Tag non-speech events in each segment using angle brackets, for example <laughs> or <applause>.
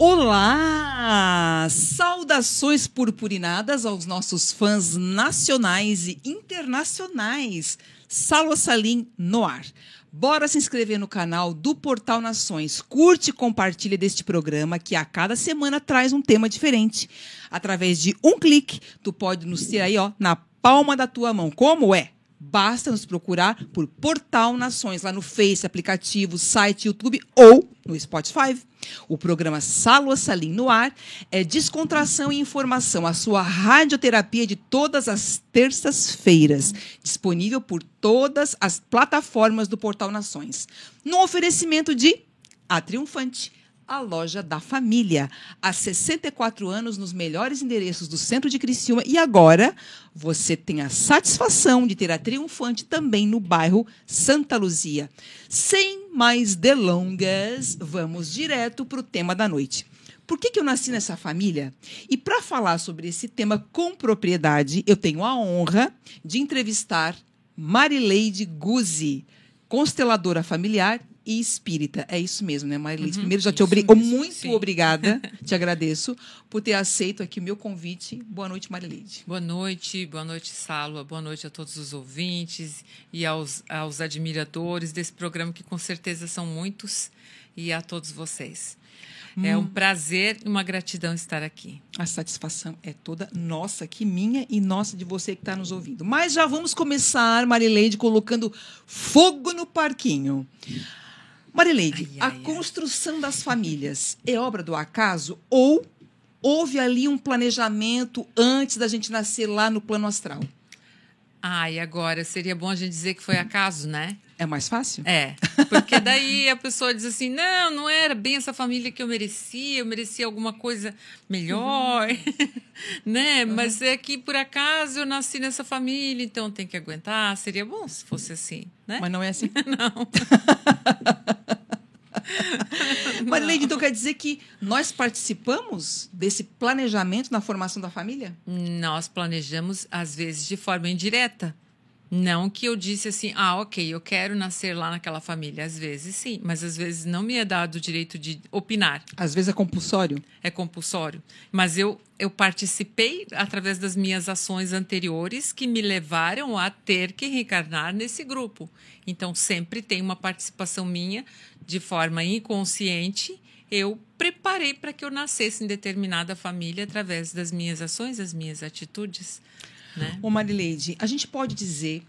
Olá! Saudações purpurinadas aos nossos fãs nacionais e internacionais. Salo Salim no ar. Bora se inscrever no canal do Portal Nações. Curte e compartilhe deste programa que a cada semana traz um tema diferente. Através de um clique, tu pode nos ter aí, ó, na palma da tua mão. Como é? Basta nos procurar por Portal Nações lá no Face, aplicativo, site, YouTube ou no Spotify. O programa Salo Salim no ar é descontração e informação, a sua radioterapia de todas as terças-feiras, disponível por todas as plataformas do Portal Nações. No oferecimento de A Triunfante a loja da família. Há 64 anos nos melhores endereços do centro de Criciúma e agora você tem a satisfação de ter a triunfante também no bairro Santa Luzia. Sem mais delongas, vamos direto para o tema da noite. Por que, que eu nasci nessa família? E para falar sobre esse tema com propriedade, eu tenho a honra de entrevistar Marileide Guzzi, consteladora familiar e espírita. É isso mesmo, né, Marilise? Uhum, Primeiro, já te obrigo. Muito sim. obrigada, <laughs> te agradeço por ter aceito aqui o meu convite. Boa noite, Marileide. Boa noite, boa noite, Salva. Boa noite a todos os ouvintes e aos, aos admiradores desse programa, que com certeza são muitos, e a todos vocês. Hum. É um prazer e uma gratidão estar aqui. A satisfação é toda nossa, aqui minha e nossa de você que está nos ouvindo. Mas já vamos começar, Marileide, colocando fogo no parquinho. Marileide, ai, ai, a construção das famílias é obra do acaso ou houve ali um planejamento antes da gente nascer lá no plano astral? Ai, agora seria bom a gente dizer que foi acaso, né? É mais fácil? É. Porque daí a pessoa diz assim: não, não era bem essa família que eu merecia, eu merecia alguma coisa melhor, uhum. <laughs> né? Uhum. Mas é que por acaso eu nasci nessa família, então tem que aguentar. Seria bom se fosse assim, né? Mas não é assim? <laughs> não. <laughs> Marileide, então quer dizer que nós participamos desse planejamento na formação da família? Nós planejamos, às vezes, de forma indireta. Não que eu disse assim, ah, ok, eu quero nascer lá naquela família. Às vezes sim, mas às vezes não me é dado o direito de opinar. Às vezes é compulsório? É compulsório. Mas eu, eu participei através das minhas ações anteriores que me levaram a ter que reencarnar nesse grupo. Então sempre tem uma participação minha de forma inconsciente. Eu preparei para que eu nascesse em determinada família através das minhas ações, das minhas atitudes. Né? Ô Marileide, a gente pode dizer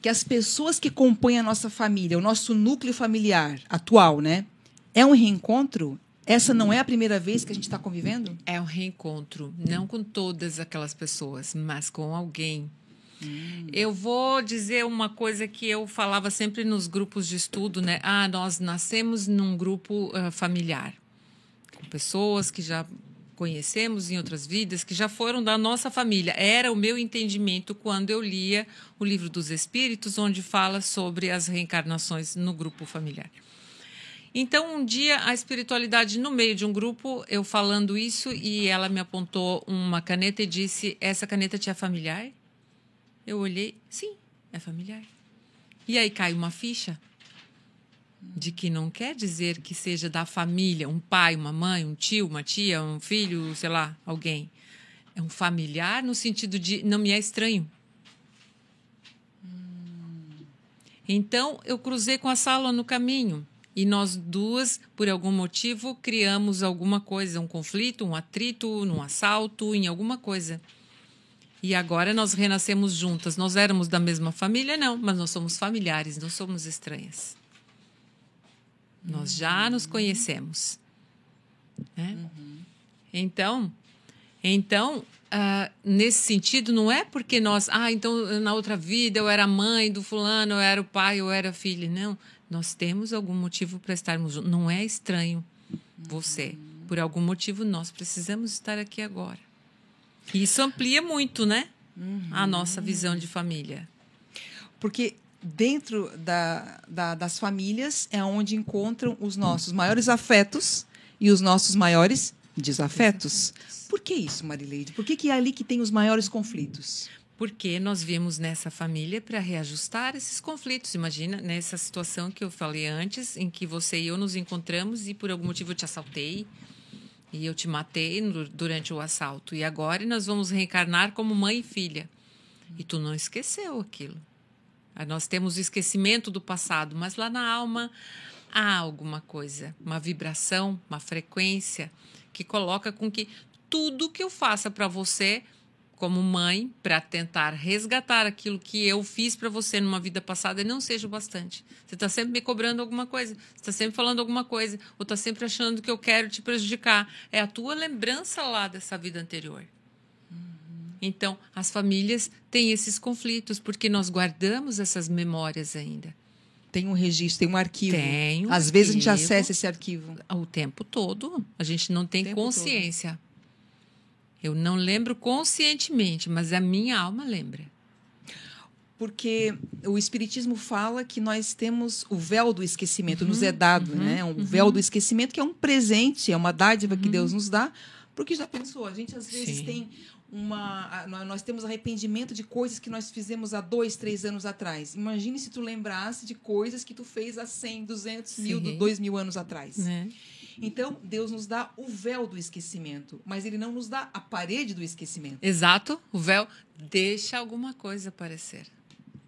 que as pessoas que compõem a nossa família, o nosso núcleo familiar atual, né? É um reencontro? Essa não é a primeira vez que a gente está convivendo? É um reencontro, não com todas aquelas pessoas, mas com alguém. Hum. Eu vou dizer uma coisa que eu falava sempre nos grupos de estudo, né? Ah, nós nascemos num grupo uh, familiar, com pessoas que já conhecemos em outras vidas, que já foram da nossa família. Era o meu entendimento quando eu lia o livro dos Espíritos, onde fala sobre as reencarnações no grupo familiar. Então, um dia, a espiritualidade, no meio de um grupo, eu falando isso, e ela me apontou uma caneta e disse: Essa caneta te é familiar? Eu olhei, sim, é familiar. E aí cai uma ficha de que não quer dizer que seja da família, um pai, uma mãe, um tio, uma tia, um filho, sei lá, alguém. É um familiar no sentido de não me é estranho. Então, eu cruzei com a Sala no caminho e nós duas, por algum motivo, criamos alguma coisa, um conflito, um atrito, num assalto, em alguma coisa. E agora nós renascemos juntas. Nós éramos da mesma família, não, mas nós somos familiares, não somos estranhas. Nós já nos conhecemos. Né? Uhum. Então, então uh, nesse sentido, não é porque nós, ah, então na outra vida eu era mãe do fulano, eu era o pai, eu era filha. Não, nós temos algum motivo para estarmos juntos. Não é estranho você. Por algum motivo nós precisamos estar aqui agora. Isso amplia muito, né? Uhum. A nossa visão de família. Porque dentro da, da, das famílias é onde encontram os nossos maiores afetos e os nossos maiores desafetos. Por que isso, Marileide? Por que, que é ali que tem os maiores conflitos? Porque nós vimos nessa família para reajustar esses conflitos. Imagina nessa situação que eu falei antes, em que você e eu nos encontramos e por algum motivo eu te assaltei, e eu te matei durante o assalto. E agora nós vamos reencarnar como mãe e filha. E tu não esqueceu aquilo. Nós temos o esquecimento do passado, mas lá na alma há alguma coisa, uma vibração, uma frequência que coloca com que tudo que eu faça para você como mãe para tentar resgatar aquilo que eu fiz para você numa vida passada não seja o bastante. Você está sempre me cobrando alguma coisa, está sempre falando alguma coisa, ou está sempre achando que eu quero te prejudicar. É a tua lembrança lá dessa vida anterior. Então, as famílias têm esses conflitos porque nós guardamos essas memórias ainda. Tem um registro, tem um arquivo. Tem. Um Às arquivo, vezes a gente acessa esse arquivo. O tempo todo. A gente não tem consciência. Todo. Eu não lembro conscientemente, mas a minha alma lembra. Porque o Espiritismo fala que nós temos o véu do esquecimento, uhum, nos é dado, uhum, né? Um uhum. véu do esquecimento que é um presente, é uma dádiva que Deus uhum. nos dá. Porque já pensou, a gente às vezes Sim. tem uma. Nós temos arrependimento de coisas que nós fizemos há dois, três anos atrás. Imagine se tu lembrasse de coisas que tu fez há 100, 200 Sim. mil, dois mil anos atrás. Né? Então, Deus nos dá o véu do esquecimento, mas Ele não nos dá a parede do esquecimento. Exato. O véu deixa alguma coisa aparecer.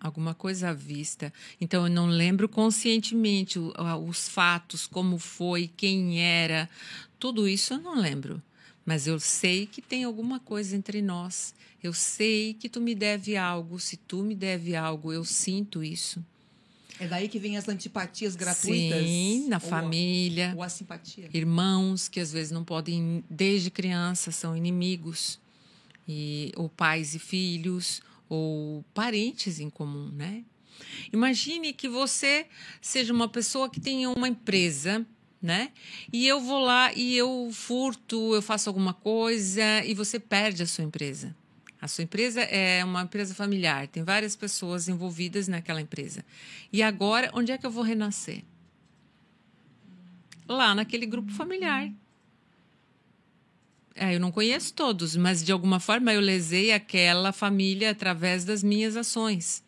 Alguma coisa à vista. Então, eu não lembro conscientemente os fatos, como foi, quem era. Tudo isso eu não lembro. Mas eu sei que tem alguma coisa entre nós. Eu sei que tu me deve algo. Se tu me deve algo, eu sinto isso. É daí que vem as antipatias gratuitas? Sim, na ou família. Ou a simpatia. Irmãos que às vezes não podem, desde criança, são inimigos. E, ou pais e filhos, ou parentes em comum, né? Imagine que você seja uma pessoa que tenha uma empresa, né? E eu vou lá e eu furto, eu faço alguma coisa e você perde a sua empresa. A sua empresa é uma empresa familiar, tem várias pessoas envolvidas naquela empresa. E agora, onde é que eu vou renascer? Lá naquele grupo familiar. É, eu não conheço todos, mas de alguma forma eu lesei aquela família através das minhas ações.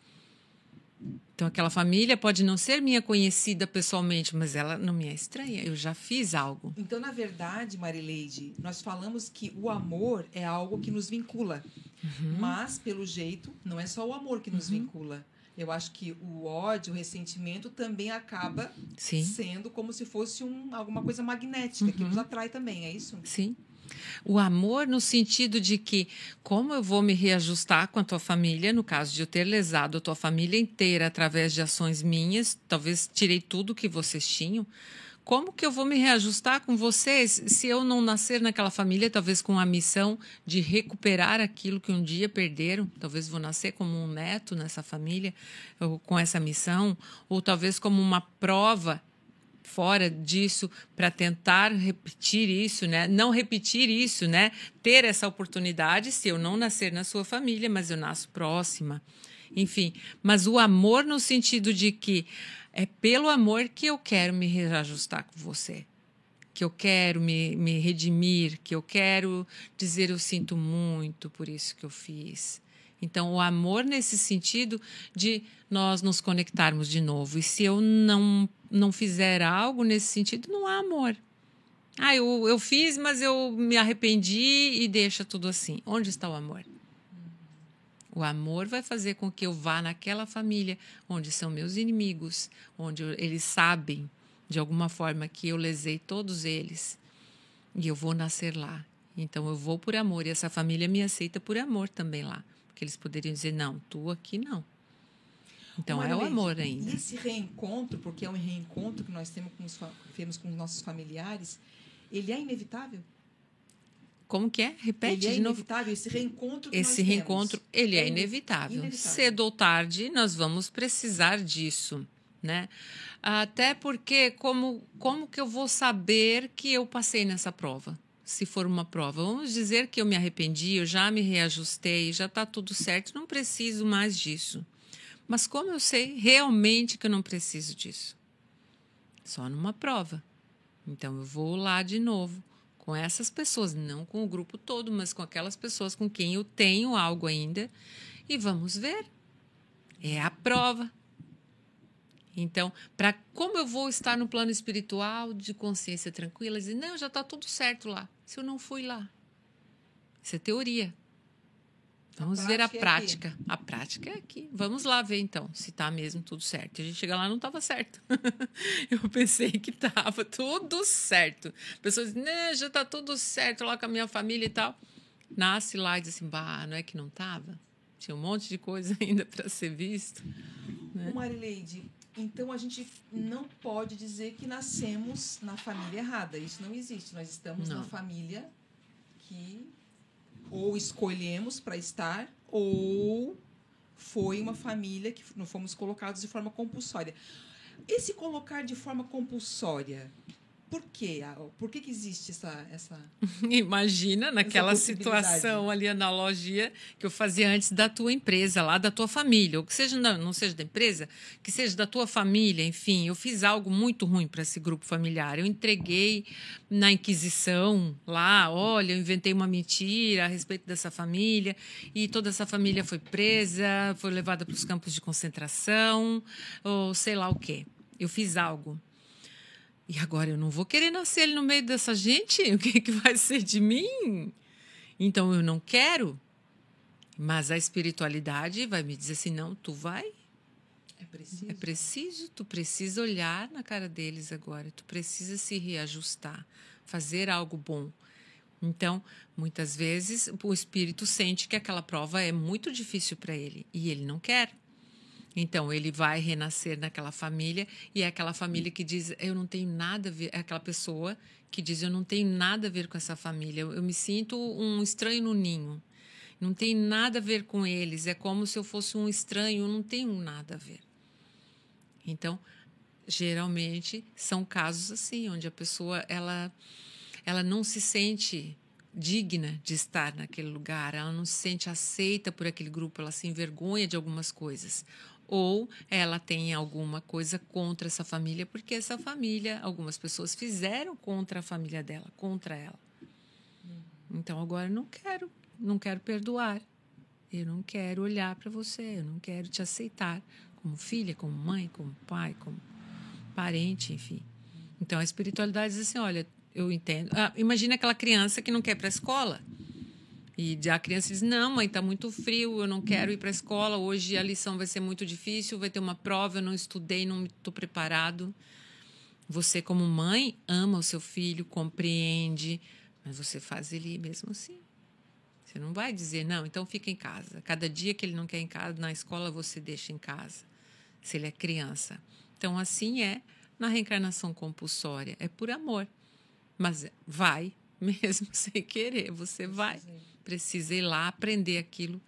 Então, aquela família pode não ser minha conhecida pessoalmente, mas ela não me é estranha. Eu já fiz algo. Então, na verdade, Marileide, nós falamos que o amor é algo que nos vincula. Uhum. Mas, pelo jeito, não é só o amor que nos uhum. vincula. Eu acho que o ódio, o ressentimento também acaba Sim. sendo como se fosse um, alguma coisa magnética uhum. que nos atrai também, é isso? Sim. O amor no sentido de que, como eu vou me reajustar com a tua família, no caso de eu ter lesado a tua família inteira através de ações minhas, talvez tirei tudo que vocês tinham. Como que eu vou me reajustar com vocês se eu não nascer naquela família, talvez com a missão de recuperar aquilo que um dia perderam? Talvez vou nascer como um neto nessa família, ou com essa missão, ou talvez como uma prova fora disso para tentar repetir isso, né? Não repetir isso, né? Ter essa oportunidade se eu não nascer na sua família, mas eu nasço próxima. Enfim, mas o amor no sentido de que é pelo amor que eu quero me reajustar com você. Que eu quero me, me redimir, que eu quero dizer eu sinto muito por isso que eu fiz. Então, o amor nesse sentido de nós nos conectarmos de novo. E se eu não, não fizer algo nesse sentido, não há amor. Ah, eu, eu fiz, mas eu me arrependi e deixa tudo assim. Onde está o amor? O amor vai fazer com que eu vá naquela família onde são meus inimigos, onde eles sabem de alguma forma que eu lesei todos eles e eu vou nascer lá. Então eu vou por amor e essa família me aceita por amor também lá que eles poderiam dizer, não, tu aqui não. Então é o amor ainda. E esse reencontro, porque é um reencontro que nós temos com os, temos com os nossos familiares, ele é inevitável? Como que é? Repete ele é inevitável, esse reencontro Esse temos. reencontro, ele é É inevitável. inevitável. Cedo ou tarde, nós vamos precisar disso, né? Até porque como como que eu vou saber que eu passei nessa prova? Se for uma prova, vamos dizer que eu me arrependi, eu já me reajustei, já está tudo certo, não preciso mais disso. Mas como eu sei realmente que eu não preciso disso? Só numa prova. Então eu vou lá de novo com essas pessoas, não com o grupo todo, mas com aquelas pessoas com quem eu tenho algo ainda e vamos ver. É a prova. Então, para como eu vou estar no plano espiritual de consciência tranquila, dizer, não, já está tudo certo lá. Se eu não fui lá. Isso é teoria. Vamos ver a prática é prática. A prática é aqui. Vamos lá ver então se está mesmo tudo certo. A gente chega lá não estava certo. <laughs> eu pensei que estava tudo certo. Pessoas dizem, né, já está tudo certo lá com a minha família e tal. Nasce lá e diz assim, bah, não é que não estava? Tinha um monte de coisa <laughs> ainda para ser visto. Ô, Marileide, então a gente não pode dizer que nascemos na família errada. Isso não existe. Nós estamos Não. na família que ou escolhemos para estar ou foi uma família que não fomos colocados de forma compulsória. Esse colocar de forma compulsória, por quê? Ah, Por que, que existe essa, essa <laughs> Imagina naquela possibilidade. situação ali, analogia que eu fazia antes da tua empresa, lá da tua família, ou que seja, não, não seja da empresa, que seja da tua família, enfim, eu fiz algo muito ruim para esse grupo familiar. Eu entreguei na Inquisição lá, olha, eu inventei uma mentira a respeito dessa família, e toda essa família foi presa, foi levada para os campos de concentração, ou sei lá o quê. Eu fiz algo. E agora eu não vou querer nascer no meio dessa gente? O que, que vai ser de mim? Então eu não quero. Mas a espiritualidade vai me dizer assim: não, tu vai. é preciso? É preciso, tu precisa olhar na cara deles agora, tu precisa se reajustar, fazer algo bom. Então, muitas vezes o espírito sente que aquela prova é muito difícil para ele e ele não quer. Então, ele vai renascer naquela família e é aquela família que diz: Eu não tenho nada a ver. É aquela pessoa que diz: Eu não tenho nada a ver com essa família. Eu, eu me sinto um estranho no ninho. Não tem nada a ver com eles. É como se eu fosse um estranho. Eu não tenho nada a ver. Então, geralmente são casos assim, onde a pessoa ela, ela não se sente digna de estar naquele lugar, ela não se sente aceita por aquele grupo, ela se envergonha de algumas coisas. Ou ela tem alguma coisa contra essa família, porque essa família, algumas pessoas fizeram contra a família dela, contra ela. Então agora eu não quero, não quero perdoar. Eu não quero olhar para você, eu não quero te aceitar como filha, como mãe, como pai, como parente, enfim. Então a espiritualidade diz assim: olha, eu entendo. Ah, imagina aquela criança que não quer ir para a escola. E a criança diz: Não, mãe, está muito frio, eu não quero ir para a escola. Hoje a lição vai ser muito difícil, vai ter uma prova, eu não estudei, não estou preparado. Você, como mãe, ama o seu filho, compreende, mas você faz ele mesmo assim. Você não vai dizer, não, então fica em casa. Cada dia que ele não quer ir em casa, na escola você deixa em casa, se ele é criança. Então, assim é na reencarnação compulsória. É por amor. Mas vai, <laughs> mesmo sem querer, você vai. Precisa ir lá aprender aquilo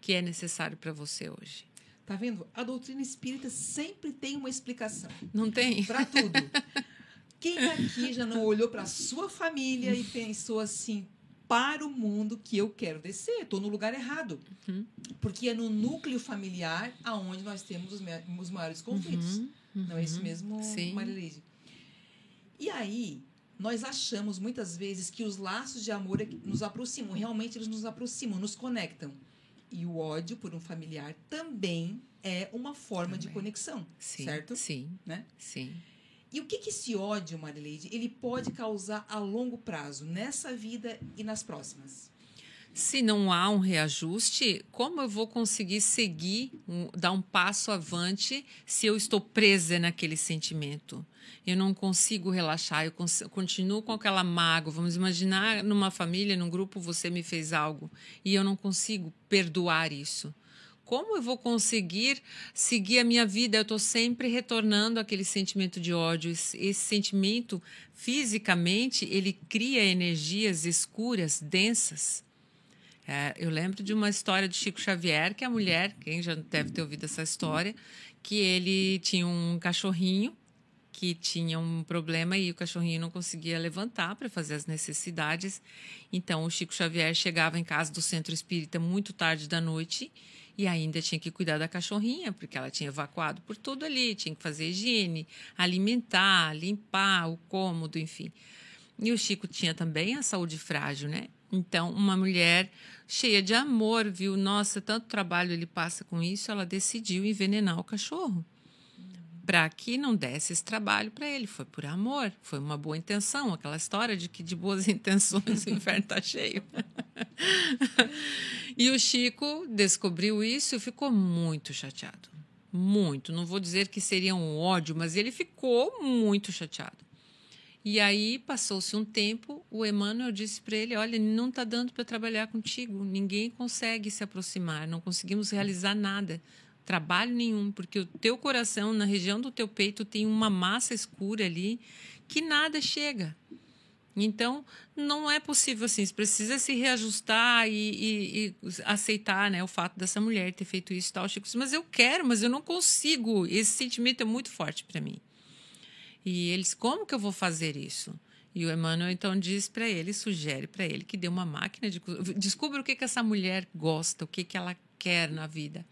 que é necessário para você hoje. Tá vendo? A doutrina espírita sempre tem uma explicação Não tem? para tudo. Quem aqui já não olhou para sua família e pensou assim: para o mundo que eu quero descer, estou no lugar errado. Uhum. Porque é no núcleo familiar aonde nós temos os, os maiores conflitos. Uhum, Não é isso uhum. mesmo, Sim. Marileide? E aí, nós achamos muitas vezes que os laços de amor é nos aproximam. Realmente, eles nos aproximam, nos conectam. E o ódio por um familiar também é uma forma de Também. conexão, Sim, certo? Sim, Né? sim. E o que, que esse ódio, Marileide, ele pode causar a longo prazo, nessa vida e nas próximas? Se não há um reajuste, como eu vou conseguir seguir, um, dar um passo avante se eu estou presa naquele sentimento? Eu não consigo relaxar, eu continuo com aquela mágoa. Vamos imaginar numa família, num grupo, você me fez algo e eu não consigo perdoar isso como eu vou conseguir seguir a minha vida? Eu estou sempre retornando aquele sentimento de ódio. Esse, sentimento, fisicamente, ele cria energias escuras, densas. É, eu lembro de uma história de Chico Xavier, que a mulher, quem já deve ter ouvido essa história, que ele tinha um cachorrinho que tinha um problema e o cachorrinho não conseguia levantar para fazer as necessidades. Então, o Chico Xavier chegava em casa do centro espírita muito tarde da noite e ainda tinha que cuidar da cachorrinha, porque ela tinha evacuado por tudo ali, tinha que fazer higiene, alimentar, limpar o cômodo, enfim. E o Chico tinha também a saúde frágil, né? Então, uma mulher cheia de amor, viu, nossa, tanto trabalho ele passa com isso, ela decidiu envenenar o cachorro. Para que não desse esse trabalho para ele. Foi por amor, foi uma boa intenção, aquela história de que de boas <laughs> intenções o inferno está cheio. <laughs> e o Chico descobriu isso e ficou muito chateado. Muito. Não vou dizer que seria um ódio, mas ele ficou muito chateado. E aí passou-se um tempo, o Emmanuel disse para ele: Olha, não está dando para trabalhar contigo, ninguém consegue se aproximar, não conseguimos realizar nada, trabalho nenhum, porque o teu coração, na região do teu peito, tem uma massa escura ali que nada chega. Então, não é possível assim. Você precisa se reajustar e, e, e, aceitar né, o fato dessa mulher ter feito isso e tal. Chico mas eu quero, mas eu não consigo. Esse sentimento é muito forte para mim. E eles, como que eu vou fazer isso? E o Emmanuel então diz para ele, sugere para ele que dê uma máquina de descubra o que que essa mulher gosta, o que que ela quer na vida.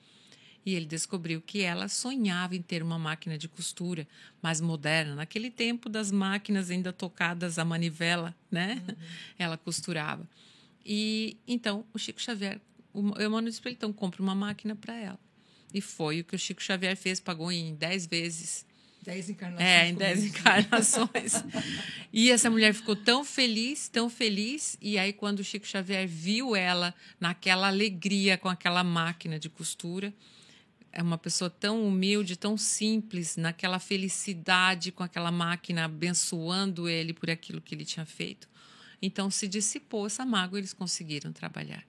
E ele descobriu que ela sonhava em ter uma máquina de costura mais moderna. Naquele tempo das máquinas ainda tocadas à manivela, né? Uhum. Ela costurava. E então o Chico Xavier, o Emmanuel disse para ele, então compre uma máquina para ela. E foi o que o Chico Xavier fez, pagou em 10 vezes Dez encarnações. É, em dez encarnações. <laughs> e essa mulher ficou tão feliz, tão feliz. E aí, quando o Chico Xavier viu ela naquela alegria com aquela máquina de costura, é uma pessoa tão humilde, tão simples, naquela felicidade com aquela máquina, abençoando ele por aquilo que ele tinha feito. Então se dissipou essa mágoa e eles conseguiram trabalhar.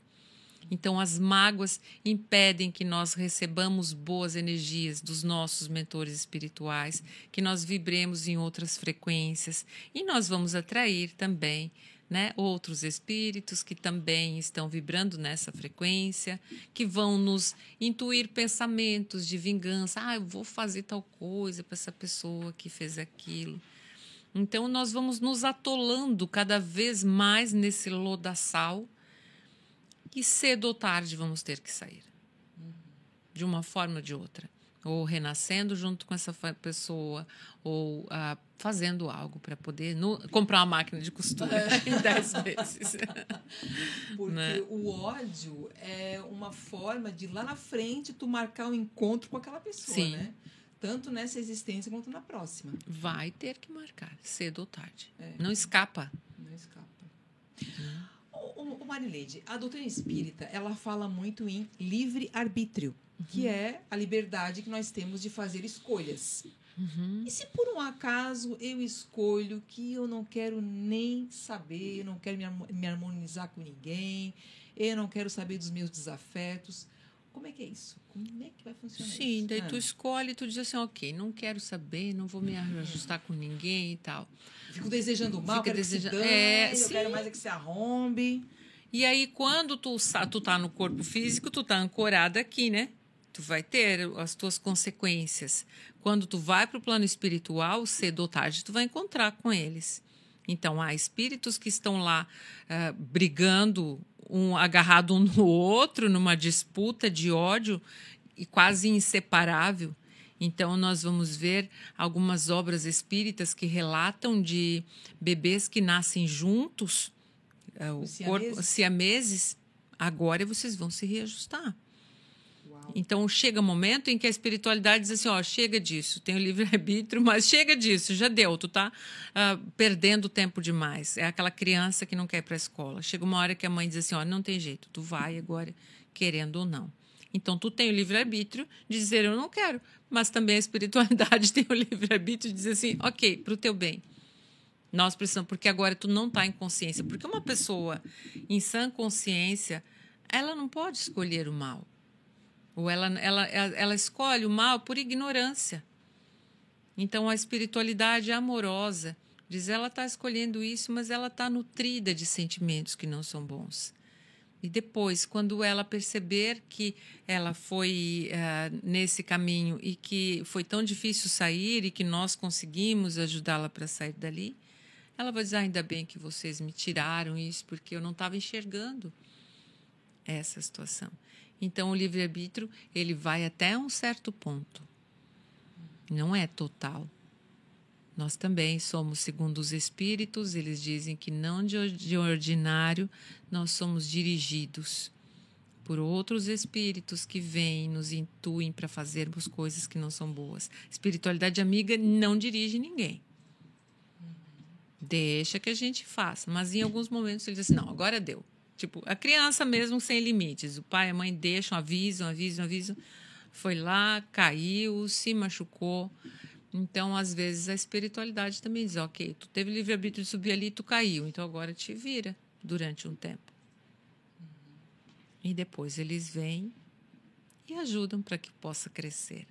Então, as mágoas impedem que nós recebamos boas energias dos nossos mentores espirituais, que nós vibremos em outras frequências e nós vamos atrair também né, outros espíritos que também estão vibrando nessa frequência, que vão nos intuir pensamentos de vingança. Ah, eu vou fazer tal coisa para essa pessoa que fez aquilo. Então, nós vamos nos atolando cada vez mais nesse lodaçal que cedo ou tarde vamos ter que sair. De uma forma ou de outra. Ou renascendo junto com essa pessoa, ou ah, fazendo algo para poder no, comprar uma máquina de costura é. <laughs> em 10 vezes. <laughs> Porque né? o ódio é uma forma de lá na frente tu marcar um encontro com aquela pessoa, Sim. né? Tanto nessa existência quanto na próxima. Vai ter que marcar, cedo ou tarde. É. Não escapa. Não escapa. Hum. O, Marileide, a doutrina espírita, ela fala muito em livre-arbítrio, uhum. que é a liberdade que nós temos de fazer escolhas. Uhum. E se por um acaso eu escolho que eu não quero nem saber, eu não quero me harmonizar com ninguém, eu não quero saber dos meus desafetos, como é que é isso? Como é que vai funcionar Sim, isso? daí ah. tu escolhe, tu diz assim, ok, não quero saber, não vou me ajustar com ninguém e tal. Fico desejando mal, Fica quero desejando... que se dane, é, eu sim. quero mais é que se arrombe. E aí, quando tu, tu tá no corpo físico, tu tá ancorada aqui, né? Tu vai ter as tuas consequências. Quando tu vai para o plano espiritual, cedo ou tarde, tu vai encontrar com eles. Então, há espíritos que estão lá uh, brigando um agarrado um no outro, numa disputa de ódio e quase inseparável. Então, nós vamos ver algumas obras espíritas que relatam de bebês que nascem juntos, uh, o corpo siameses. Agora vocês vão se reajustar. Então chega um momento em que a espiritualidade diz assim, ó, chega disso, tem o livre-arbítrio, <laughs> mas chega disso, já deu, tu tá uh, perdendo tempo demais. É aquela criança que não quer ir para a escola. Chega uma hora que a mãe diz assim, ó, não tem jeito, tu vai agora, querendo ou não. Então tu tem o livre-arbítrio de dizer eu não quero, mas também a espiritualidade <laughs> tem o livre-arbítrio de dizer assim, ok, para o teu bem. Nós precisamos, porque agora tu não está em consciência. Porque uma pessoa em sã consciência, ela não pode escolher o mal. Ou ela, ela, ela escolhe o mal por ignorância. Então, a espiritualidade amorosa diz ela está escolhendo isso, mas ela está nutrida de sentimentos que não são bons. E depois, quando ela perceber que ela foi uh, nesse caminho e que foi tão difícil sair e que nós conseguimos ajudá-la para sair dali, ela vai dizer: ah, ainda bem que vocês me tiraram isso, porque eu não estava enxergando essa situação. Então, o livre-arbítrio ele vai até um certo ponto. Não é total. Nós também somos segundo os espíritos, eles dizem que não de ordinário nós somos dirigidos por outros espíritos que vêm, nos intuem para fazermos coisas que não são boas. Espiritualidade amiga não dirige ninguém. Deixa que a gente faça. Mas em alguns momentos ele diz assim: não, agora deu. Tipo, a criança mesmo sem limites. O pai e a mãe deixam, avisam, avisam, avisam. Foi lá, caiu, se machucou. Então, às vezes, a espiritualidade também diz: ok, tu teve livre-arbítrio de subir ali, tu caiu, então agora te vira durante um tempo. E depois eles vêm e ajudam para que possa crescer.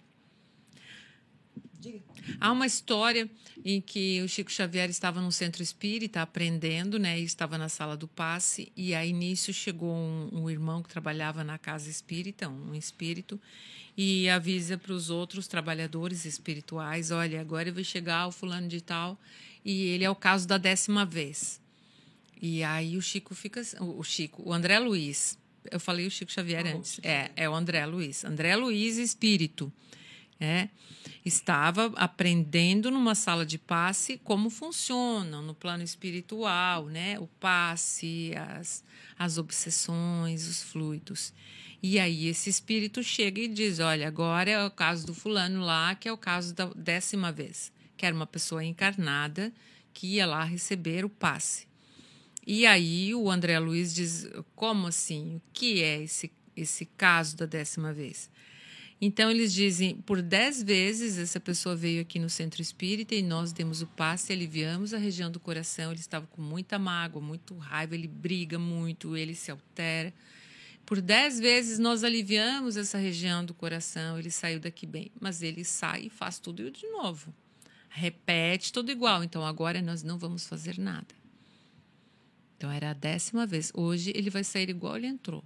Diga. Há uma história em que o Chico Xavier estava no centro espírita aprendendo, né? E estava na sala do passe e aí nisso chegou um, um irmão que trabalhava na casa espírita, um espírito, e avisa para os outros trabalhadores espirituais, olha, agora vai chegar o fulano de tal e ele é o caso da décima vez. E aí o Chico fica, o Chico, o André Luiz, eu falei o Chico Xavier oh, antes, é, é o André Luiz, André Luiz Espírito, é estava aprendendo numa sala de passe como funciona no plano espiritual, né? O passe, as, as obsessões, os fluidos. E aí esse espírito chega e diz: Olha, agora é o caso do fulano lá, que é o caso da décima vez, que era uma pessoa encarnada que ia lá receber o passe. E aí o André Luiz diz: Como assim? O que é esse, esse caso da décima vez? Então eles dizem, por dez vezes essa pessoa veio aqui no centro espírita e nós demos o passe, aliviamos a região do coração. Ele estava com muita mágoa, muito raiva, ele briga muito, ele se altera. Por dez vezes nós aliviamos essa região do coração, ele saiu daqui bem, mas ele sai e faz tudo de novo. Repete tudo igual. Então agora nós não vamos fazer nada. Então era a décima vez. Hoje ele vai sair igual ele entrou.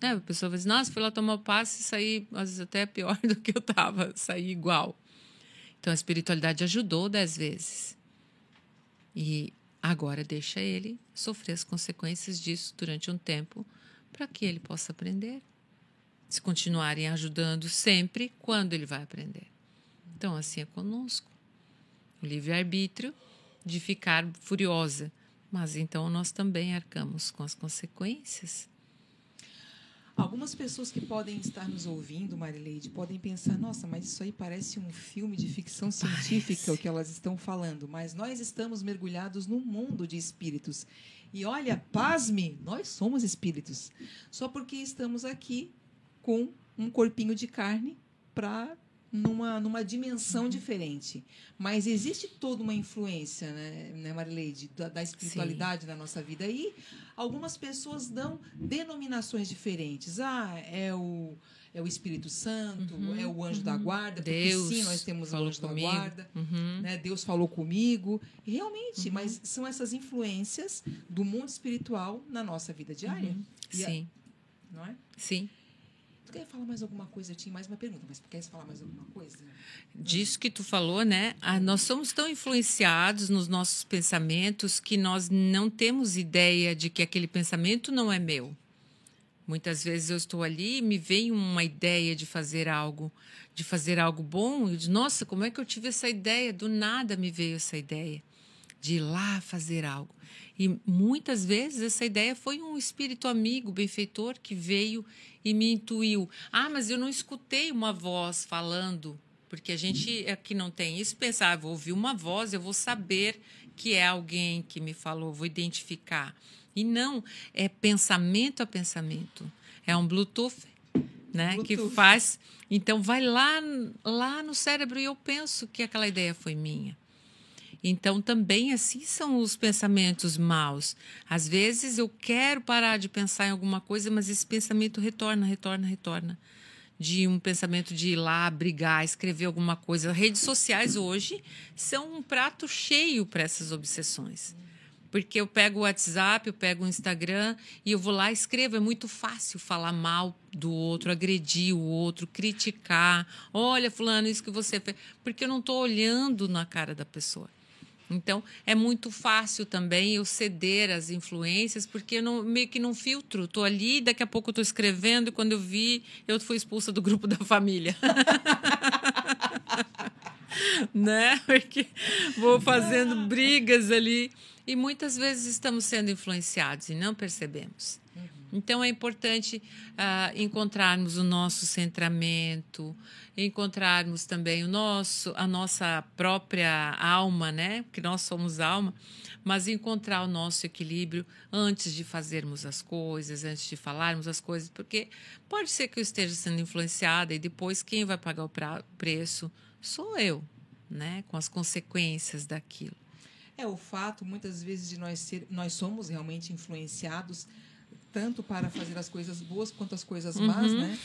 É, a pessoa vai dizer, nossa, fui lá tomar o passe e saí, às vezes até pior <laughs> do que eu estava, saí igual. Então a espiritualidade ajudou dez vezes. E agora deixa ele sofrer as consequências disso durante um tempo para que ele possa aprender. Se continuarem ajudando sempre, quando ele vai aprender? Então, assim é conosco. O livre-arbítrio de ficar furiosa. Mas então nós também arcamos com as consequências Algumas pessoas que podem estar nos ouvindo, Marileide, podem pensar: nossa, mas isso aí parece um filme de ficção científica parece. o que elas estão falando. Mas nós estamos mergulhados num mundo de espíritos. E olha, pasme, nós somos espíritos. Só porque estamos aqui com um corpinho de carne para numa, numa dimensão uhum. diferente. Mas existe toda uma influência, né, né Marileide, da, da espiritualidade Sim. na nossa vida. E algumas pessoas dão denominações diferentes. Ah, é o, é o Espírito Santo, uhum, é o anjo uhum. da guarda. Deus sim, nós temos o anjo comigo. da guarda. Uhum. Né? Deus falou comigo. realmente, uhum. mas são essas influências do mundo espiritual na nossa vida diária. Uhum. Sim. A, não é? Sim. Quer falar mais alguma coisa? Eu tinha mais uma pergunta, mas quer falar mais alguma coisa? Disso que tu falou, né? Ah, nós somos tão influenciados nos nossos pensamentos que nós não temos ideia de que aquele pensamento não é meu. Muitas vezes eu estou ali e me vem uma ideia de fazer algo, de fazer algo bom, e eu digo, nossa, como é que eu tive essa ideia? Do nada me veio essa ideia. de ir lá fazer algo. E muitas vezes essa ideia foi um espírito amigo, benfeitor, que veio e me intuiu. Ah, mas eu não escutei uma voz falando, porque a gente aqui não tem isso, pensar, ah, vou ouvir uma voz, eu vou saber que é alguém que me falou, vou identificar. E não, é pensamento a pensamento. É um Bluetooth, né, Bluetooth. que faz. Então vai lá lá no cérebro e eu penso que aquela ideia foi minha. Então, também assim são os pensamentos maus. Às vezes eu quero parar de pensar em alguma coisa, mas esse pensamento retorna, retorna, retorna. De um pensamento de ir lá brigar, escrever alguma coisa. Redes sociais hoje são um prato cheio para essas obsessões. Porque eu pego o WhatsApp, eu pego o Instagram e eu vou lá e escrevo. É muito fácil falar mal do outro, agredir o outro, criticar. Olha, fulano, isso que você fez. Porque eu não estou olhando na cara da pessoa. Então, é muito fácil também eu ceder às influências, porque eu não, meio que não filtro. Estou ali, daqui a pouco estou escrevendo, e quando eu vi, eu fui expulsa do grupo <laughs> da família. <laughs> né? Porque vou fazendo brigas ali. E muitas vezes estamos sendo influenciados e não percebemos. Então é importante uh, encontrarmos o nosso centramento, encontrarmos também o nosso, a nossa própria alma, né? Que nós somos alma, mas encontrar o nosso equilíbrio antes de fazermos as coisas, antes de falarmos as coisas, porque pode ser que eu esteja sendo influenciada e depois quem vai pagar o preço sou eu, né? Com as consequências daquilo. É o fato muitas vezes de nós ser, nós somos realmente influenciados tanto para fazer as coisas boas quanto as coisas más, uhum. né?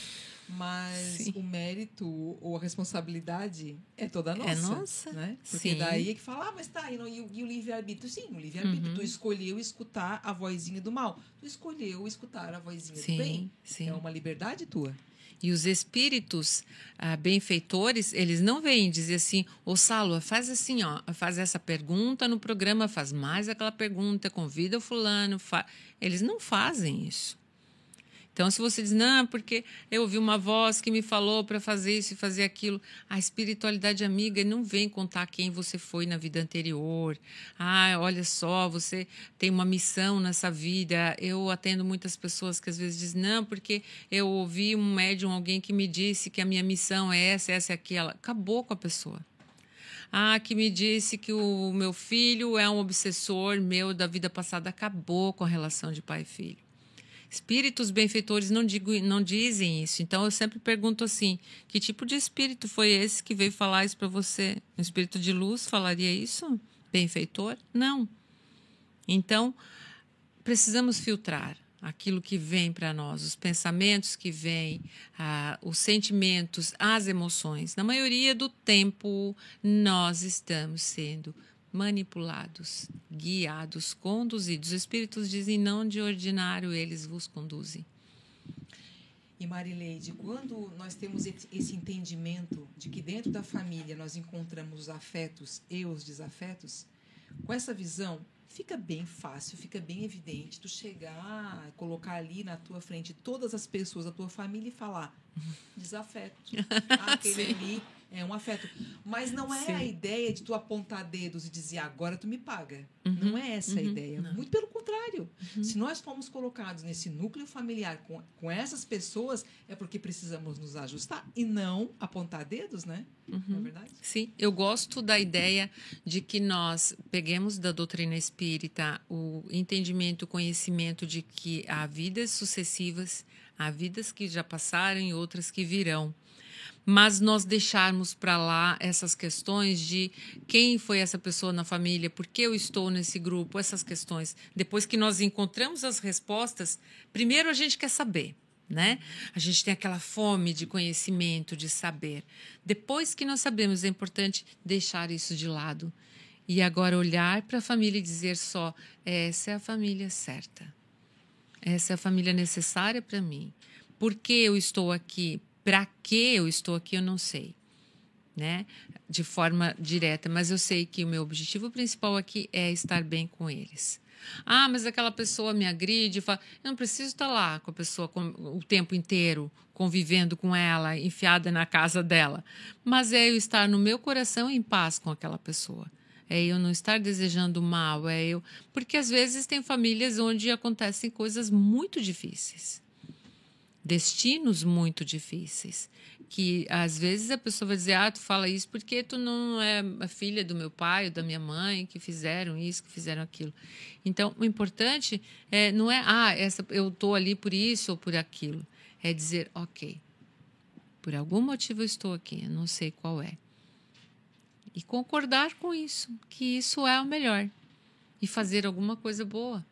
Mas Sim. o mérito ou a responsabilidade é toda nossa. É nossa. Né? Porque Sim. daí é que fala, ah, mas tá, e, e, e o livre-arbítrio? Sim, o livre-arbítrio. Uhum. Tu escolheu escutar a vozinha do mal. Tu escolheu escutar a vozinha Sim. do bem. Sim. É uma liberdade tua. E os espíritos ah, benfeitores, eles não vêm dizer assim, ô Salo, faz assim, ó, faz essa pergunta no programa, faz mais aquela pergunta, convida o fulano. Fa... Eles não fazem isso. Então, se você diz, não, porque eu ouvi uma voz que me falou para fazer isso e fazer aquilo, a espiritualidade amiga não vem contar quem você foi na vida anterior. Ah, olha só, você tem uma missão nessa vida. Eu atendo muitas pessoas que às vezes dizem, não, porque eu ouvi um médium, alguém que me disse que a minha missão é essa, essa e aquela. Acabou com a pessoa. Ah, que me disse que o meu filho é um obsessor meu da vida passada. Acabou com a relação de pai e filho. Espíritos benfeitores não, digo, não dizem isso. Então eu sempre pergunto assim: que tipo de espírito foi esse que veio falar isso para você? Um espírito de luz falaria isso? Benfeitor? Não. Então precisamos filtrar aquilo que vem para nós, os pensamentos que vêm, ah, os sentimentos, as emoções. Na maioria do tempo, nós estamos sendo manipulados, guiados, conduzidos. Os espíritos dizem: não de ordinário eles vos conduzem. E Marileide, quando nós temos esse entendimento de que dentro da família nós encontramos os afetos e os desafetos, com essa visão, fica bem fácil, fica bem evidente tu chegar, colocar ali na tua frente todas as pessoas da tua família e falar desafeto. <laughs> Aquele ali é um afeto. Mas não é Sim. a ideia de tu apontar dedos e dizer agora tu me paga. Uhum. Não é essa uhum. a ideia. Não. Muito pelo contrário. Uhum. Se nós fomos colocados nesse núcleo familiar com, com essas pessoas, é porque precisamos nos ajustar e não apontar dedos, né? Não é uhum. verdade? Sim, eu gosto da ideia de que nós peguemos da doutrina espírita o entendimento, o conhecimento de que há vidas sucessivas, há vidas que já passaram e outras que virão mas nós deixarmos para lá essas questões de quem foi essa pessoa na família, por que eu estou nesse grupo, essas questões. Depois que nós encontramos as respostas, primeiro a gente quer saber. Né? A gente tem aquela fome de conhecimento, de saber. Depois que nós sabemos, é importante deixar isso de lado e agora olhar para a família e dizer só: essa é a família certa, essa é a família necessária para mim. Por que eu estou aqui? Para que eu estou aqui, eu não sei, né? De forma direta, mas eu sei que o meu objetivo principal aqui é estar bem com eles. Ah, mas aquela pessoa me agride, fala, eu não preciso estar lá com a pessoa o tempo inteiro, convivendo com ela, enfiada na casa dela. Mas é eu estar no meu coração em paz com aquela pessoa. é eu não estar desejando mal, é eu. Porque às vezes tem famílias onde acontecem coisas muito difíceis, destinos muito difíceis. Que às vezes a pessoa vai dizer: Ah, tu fala isso porque tu não é a filha do meu pai ou da minha mãe que fizeram isso, que fizeram aquilo. Então, o importante é, não é, ah, essa, eu estou ali por isso ou por aquilo. É dizer: Ok, por algum motivo eu estou aqui, eu não sei qual é e concordar com isso, que isso é o melhor e fazer alguma coisa boa.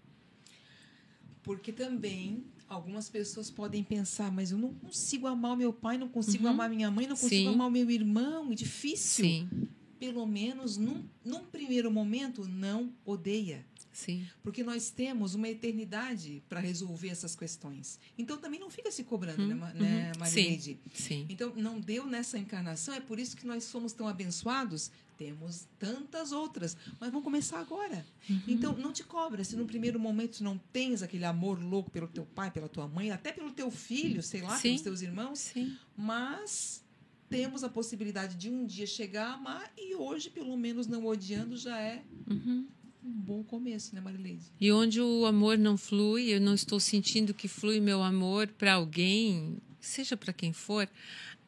Porque também algumas pessoas podem pensar, mas eu não consigo amar o meu pai, não consigo uhum. amar minha mãe, não consigo Sim. amar o meu irmão, é difícil. Sim. Pelo menos num, num primeiro momento, não odeia. Sim. Porque nós temos uma eternidade para resolver essas questões. Então também não fica se cobrando, né, uhum. né, Marileide? Sim. Sim. Então não deu nessa encarnação, é por isso que nós somos tão abençoados. Temos tantas outras, mas vamos começar agora. Uhum. Então não te cobra se no primeiro momento não tens aquele amor louco pelo teu pai, pela tua mãe, até pelo teu filho, sei lá, Sim. pelos teus irmãos. Sim. Mas temos a possibilidade de um dia chegar a amar e hoje, pelo menos não odiando, já é uhum um bom começo, né, Marileide? E onde o amor não flui, eu não estou sentindo que flui meu amor para alguém, seja para quem for,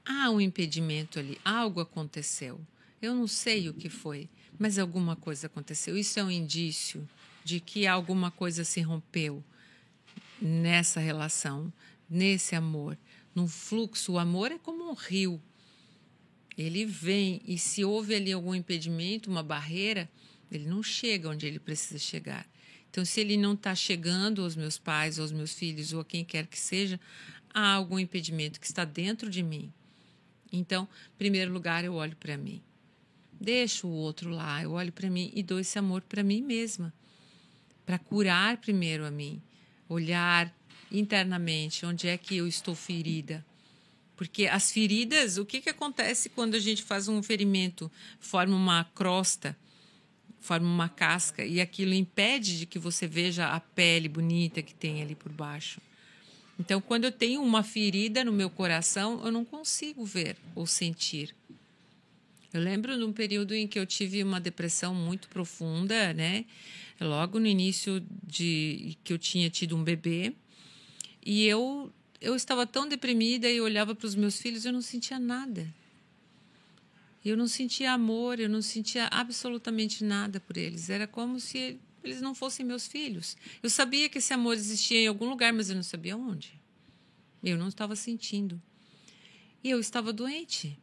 há um impedimento ali, algo aconteceu. Eu não sei o que foi, mas alguma coisa aconteceu. Isso é um indício de que alguma coisa se rompeu nessa relação, nesse amor, num fluxo. O amor é como um rio. Ele vem e se houve ali algum impedimento, uma barreira, ele não chega onde ele precisa chegar. Então, se ele não está chegando aos meus pais, aos meus filhos ou a quem quer que seja, há algum impedimento que está dentro de mim. Então, em primeiro lugar, eu olho para mim. Deixo o outro lá, eu olho para mim e dou esse amor para mim mesma. Para curar primeiro a mim. Olhar internamente onde é que eu estou ferida. Porque as feridas, o que, que acontece quando a gente faz um ferimento, forma uma crosta? forma uma casca e aquilo impede de que você veja a pele bonita que tem ali por baixo. Então, quando eu tenho uma ferida no meu coração, eu não consigo ver ou sentir. Eu lembro de um período em que eu tive uma depressão muito profunda, né? Logo no início de que eu tinha tido um bebê, e eu eu estava tão deprimida e olhava para os meus filhos, eu não sentia nada. Eu não sentia amor, eu não sentia absolutamente nada por eles. Era como se eles não fossem meus filhos. Eu sabia que esse amor existia em algum lugar, mas eu não sabia onde. Eu não estava sentindo. E eu estava doente.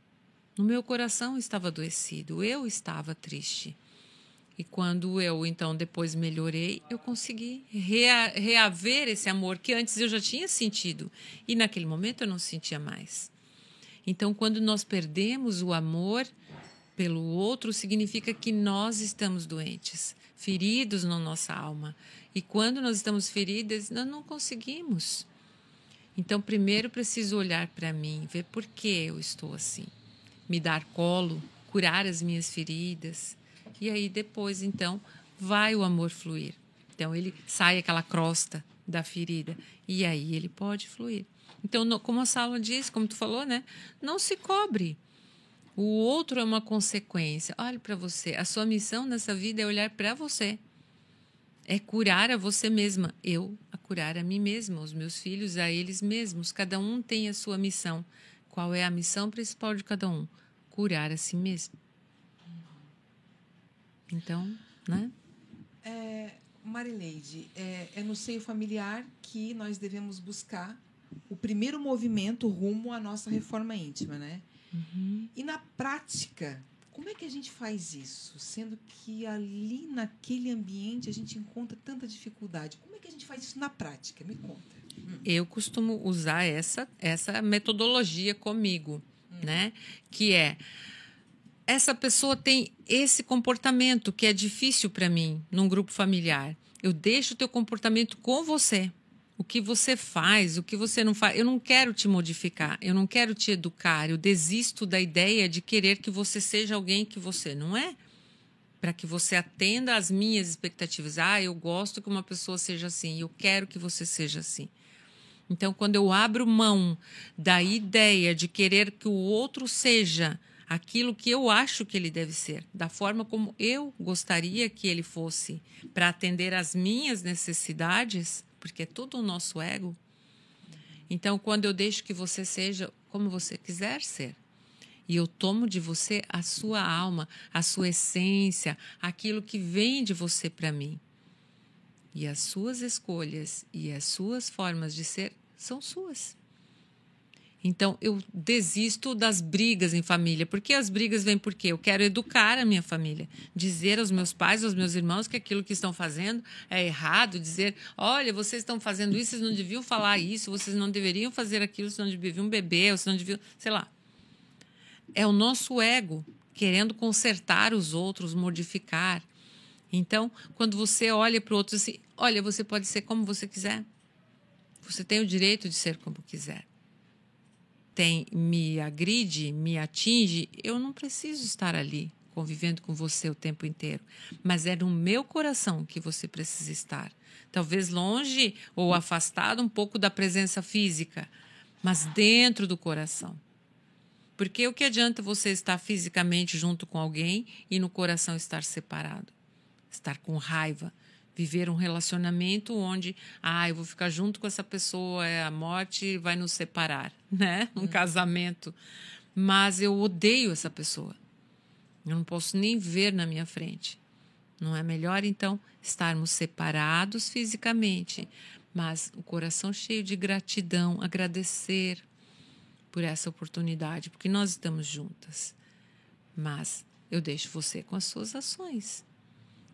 No meu coração estava adoecido. Eu estava triste. E quando eu, então, depois melhorei, eu consegui rea reaver esse amor que antes eu já tinha sentido. E naquele momento eu não sentia mais. Então, quando nós perdemos o amor pelo outro, significa que nós estamos doentes, feridos na nossa alma. E quando nós estamos feridas, nós não conseguimos. Então, primeiro preciso olhar para mim, ver por que eu estou assim, me dar colo, curar as minhas feridas. E aí depois, então, vai o amor fluir. Então, ele sai aquela crosta da ferida e aí ele pode fluir. Então, no, como a Sala diz, como tu falou, né? Não se cobre. O outro é uma consequência. Olhe para você. A sua missão nessa vida é olhar para você. É curar a você mesma. Eu a curar a mim mesma, os meus filhos a eles mesmos. Cada um tem a sua missão. Qual é a missão principal de cada um? Curar a si mesmo. Então, né? É, Marileide, é, é no seio familiar que nós devemos buscar o primeiro movimento rumo à nossa reforma íntima, né? Uhum. E na prática, como é que a gente faz isso? Sendo que ali naquele ambiente a gente encontra tanta dificuldade. Como é que a gente faz isso na prática? Me conta. Eu costumo usar essa, essa metodologia comigo, hum. né? Que é essa pessoa tem esse comportamento que é difícil para mim num grupo familiar. Eu deixo o teu comportamento com você o que você faz, o que você não faz. Eu não quero te modificar, eu não quero te educar, eu desisto da ideia de querer que você seja alguém que você não é. Para que você atenda às minhas expectativas. Ah, eu gosto que uma pessoa seja assim, eu quero que você seja assim. Então, quando eu abro mão da ideia de querer que o outro seja aquilo que eu acho que ele deve ser, da forma como eu gostaria que ele fosse, para atender às minhas necessidades, porque é tudo o nosso ego. Então, quando eu deixo que você seja como você quiser ser, e eu tomo de você a sua alma, a sua essência, aquilo que vem de você para mim. E as suas escolhas e as suas formas de ser são suas. Então, eu desisto das brigas em família. Porque as brigas vêm porque eu quero educar a minha família. Dizer aos meus pais, aos meus irmãos que aquilo que estão fazendo é errado. Dizer, olha, vocês estão fazendo isso, vocês não deviam falar isso, vocês não deveriam fazer aquilo, vocês não deviam beber, vocês não deviam... Sei lá. É o nosso ego querendo consertar os outros, modificar. Então, quando você olha para o outro assim, olha, você pode ser como você quiser. Você tem o direito de ser como quiser tem me agride, me atinge, eu não preciso estar ali convivendo com você o tempo inteiro. Mas é no meu coração que você precisa estar. Talvez longe ou afastado um pouco da presença física, mas dentro do coração. Porque o que adianta você estar fisicamente junto com alguém e no coração estar separado? Estar com raiva, viver um relacionamento onde, ah, eu vou ficar junto com essa pessoa, é a morte vai nos separar, <laughs> né? Um uhum. casamento. Mas eu odeio essa pessoa. Eu não posso nem ver na minha frente. Não é melhor, então, estarmos separados fisicamente, mas o coração cheio de gratidão, agradecer por essa oportunidade, porque nós estamos juntas. Mas eu deixo você com as suas ações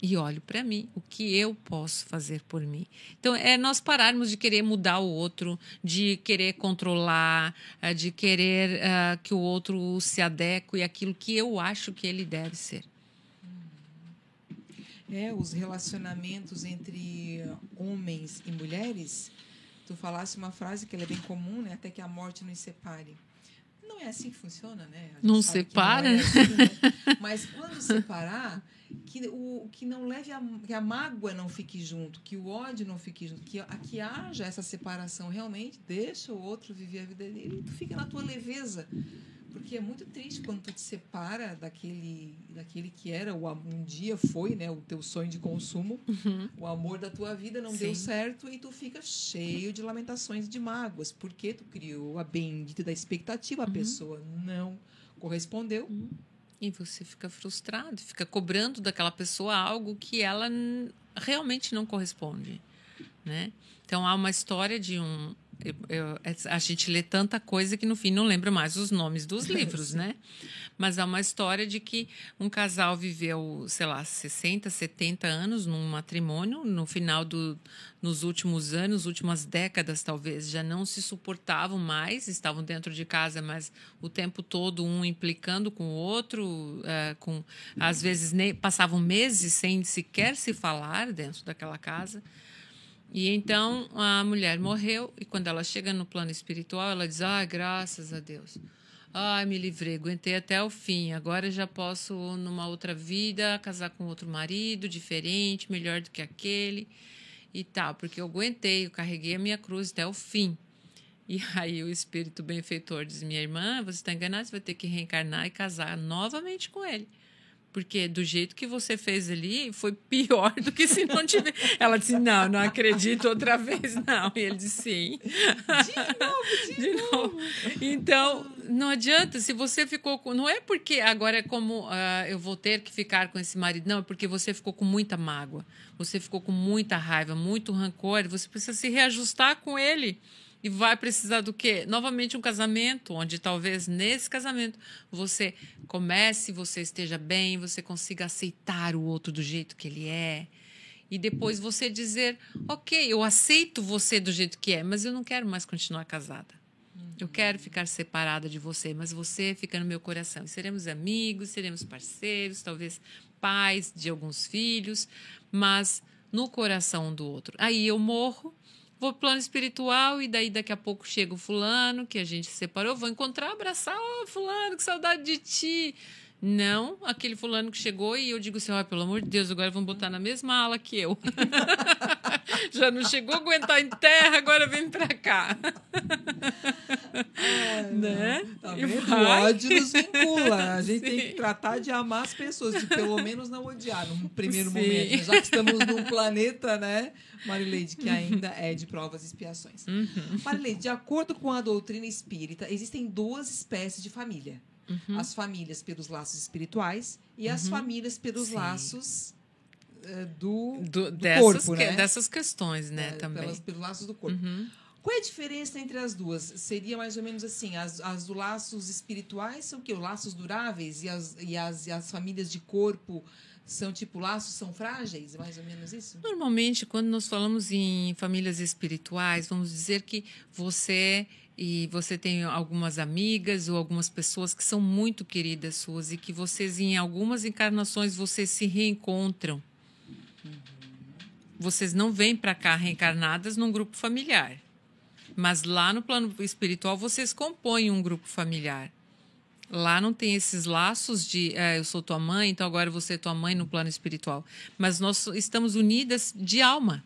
e olho para mim, o que eu posso fazer por mim. Então, é nós pararmos de querer mudar o outro, de querer controlar, eh, de querer uh, que o outro se adeque àquilo que eu acho que ele deve ser. É, os relacionamentos entre homens e mulheres, tu falasse uma frase que é bem comum, né? Até que a morte nos separe não é assim que funciona, né? Não separa. Não é assim, né? <laughs> Mas quando separar, que, o, que não leve a, que a mágoa não fique junto, que o ódio não fique junto, que, a, que haja essa separação realmente, deixa o outro viver a vida dele e tu fica na tua leveza. Porque é muito triste quando tu te separa daquele, daquele que era, o, um dia foi, né, o teu sonho de consumo, uhum. o amor da tua vida não Sim. deu certo e tu fica cheio de lamentações de mágoas, porque tu criou a bendita da expectativa, a uhum. pessoa não correspondeu. Uhum. E você fica frustrado, fica cobrando daquela pessoa algo que ela realmente não corresponde, né? Então há uma história de um eu, eu, a gente lê tanta coisa que no fim não lembra mais os nomes dos livros, <laughs> né? Mas há uma história de que um casal viveu, sei lá, 60, 70 anos num matrimônio, no final do nos últimos anos, últimas décadas talvez, já não se suportavam mais, estavam dentro de casa, mas o tempo todo um implicando com o outro, uh, com às vezes nem, passavam meses sem sequer se falar dentro daquela casa. E então a mulher morreu e quando ela chega no plano espiritual, ela diz: "Ah, graças a Deus. Ai, me livrei, aguentei até o fim. Agora já posso numa outra vida casar com outro marido, diferente, melhor do que aquele e tal, porque eu aguentei, eu carreguei a minha cruz até o fim." E <laughs> aí o espírito benfeitor diz: "Minha irmã, você está enganada, você vai ter que reencarnar e casar novamente com ele." Porque do jeito que você fez ali, foi pior do que se não tivesse. Ela disse: Não, não acredito outra vez, não. E ele disse: Sim. De novo, de, de novo. novo. Então, não adianta. Se você ficou com. Não é porque agora é como uh, eu vou ter que ficar com esse marido. Não, é porque você ficou com muita mágoa. Você ficou com muita raiva, muito rancor. Você precisa se reajustar com ele. E vai precisar do quê? Novamente um casamento, onde talvez nesse casamento você comece, você esteja bem, você consiga aceitar o outro do jeito que ele é. E depois você dizer, ok, eu aceito você do jeito que é, mas eu não quero mais continuar casada. Eu quero ficar separada de você, mas você fica no meu coração. Seremos amigos, seremos parceiros, talvez pais de alguns filhos, mas no coração um do outro. Aí eu morro vou pro plano espiritual e daí daqui a pouco chega o fulano que a gente separou, vou encontrar, abraçar, oh, fulano, que saudade de ti. Não aquele fulano que chegou e eu digo assim, oh, pelo amor de Deus, agora vão botar na mesma ala que eu. <laughs> Já não chegou a aguentar em terra, agora vem pra cá. É, né? Tá vendo? O ódio nos vincula. A gente Sim. tem que tratar de amar as pessoas, de pelo menos não odiar num primeiro Sim. momento. Já que estamos num planeta, né, Marileide, que ainda é de provas e expiações. Uhum. Marileide, de acordo com a doutrina espírita, existem duas espécies de família. Uhum. As famílias pelos laços espirituais e as uhum. famílias pelos Sim. laços uh, do, do, do dessas corpo, que, né? Dessas questões, né, é, também. Pelas, pelos laços do corpo. Uhum. Qual é a diferença entre as duas? Seria mais ou menos assim: as, as do laços espirituais são o quê? Os laços duráveis e as, e, as, e as famílias de corpo são tipo laços são frágeis, mais ou menos isso? Normalmente, quando nós falamos em famílias espirituais, vamos dizer que você e você tem algumas amigas ou algumas pessoas que são muito queridas suas e que vocês em algumas encarnações vocês se reencontram. Vocês não vêm para cá reencarnadas num grupo familiar. Mas lá no plano espiritual vocês compõem um grupo familiar. Lá não tem esses laços de é, eu sou tua mãe, então agora você é tua mãe no plano espiritual. Mas nós estamos unidas de alma.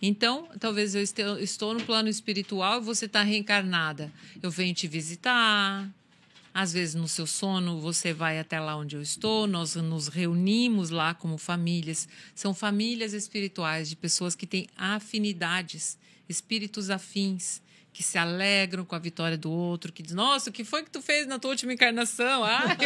Então, talvez eu estou no plano espiritual e você está reencarnada. Eu venho te visitar. Às vezes, no seu sono, você vai até lá onde eu estou. Nós nos reunimos lá como famílias. São famílias espirituais de pessoas que têm afinidades espíritos afins que se alegram com a vitória do outro, que diz, nossa, o que foi que tu fez na tua última encarnação? Ah, <laughs>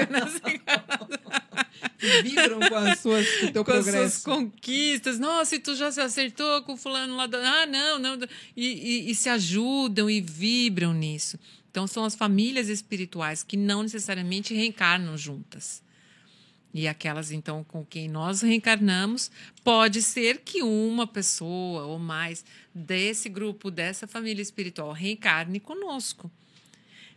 eu vibram com as suas, com teu <laughs> com progresso. as suas conquistas. Nossa, e tu já se acertou com o fulano lá. Da... Ah, não, não. E, e, e se ajudam e vibram nisso. Então, são as famílias espirituais que não necessariamente reencarnam juntas. E aquelas, então, com quem nós reencarnamos, pode ser que uma pessoa ou mais desse grupo, dessa família espiritual, reencarne conosco.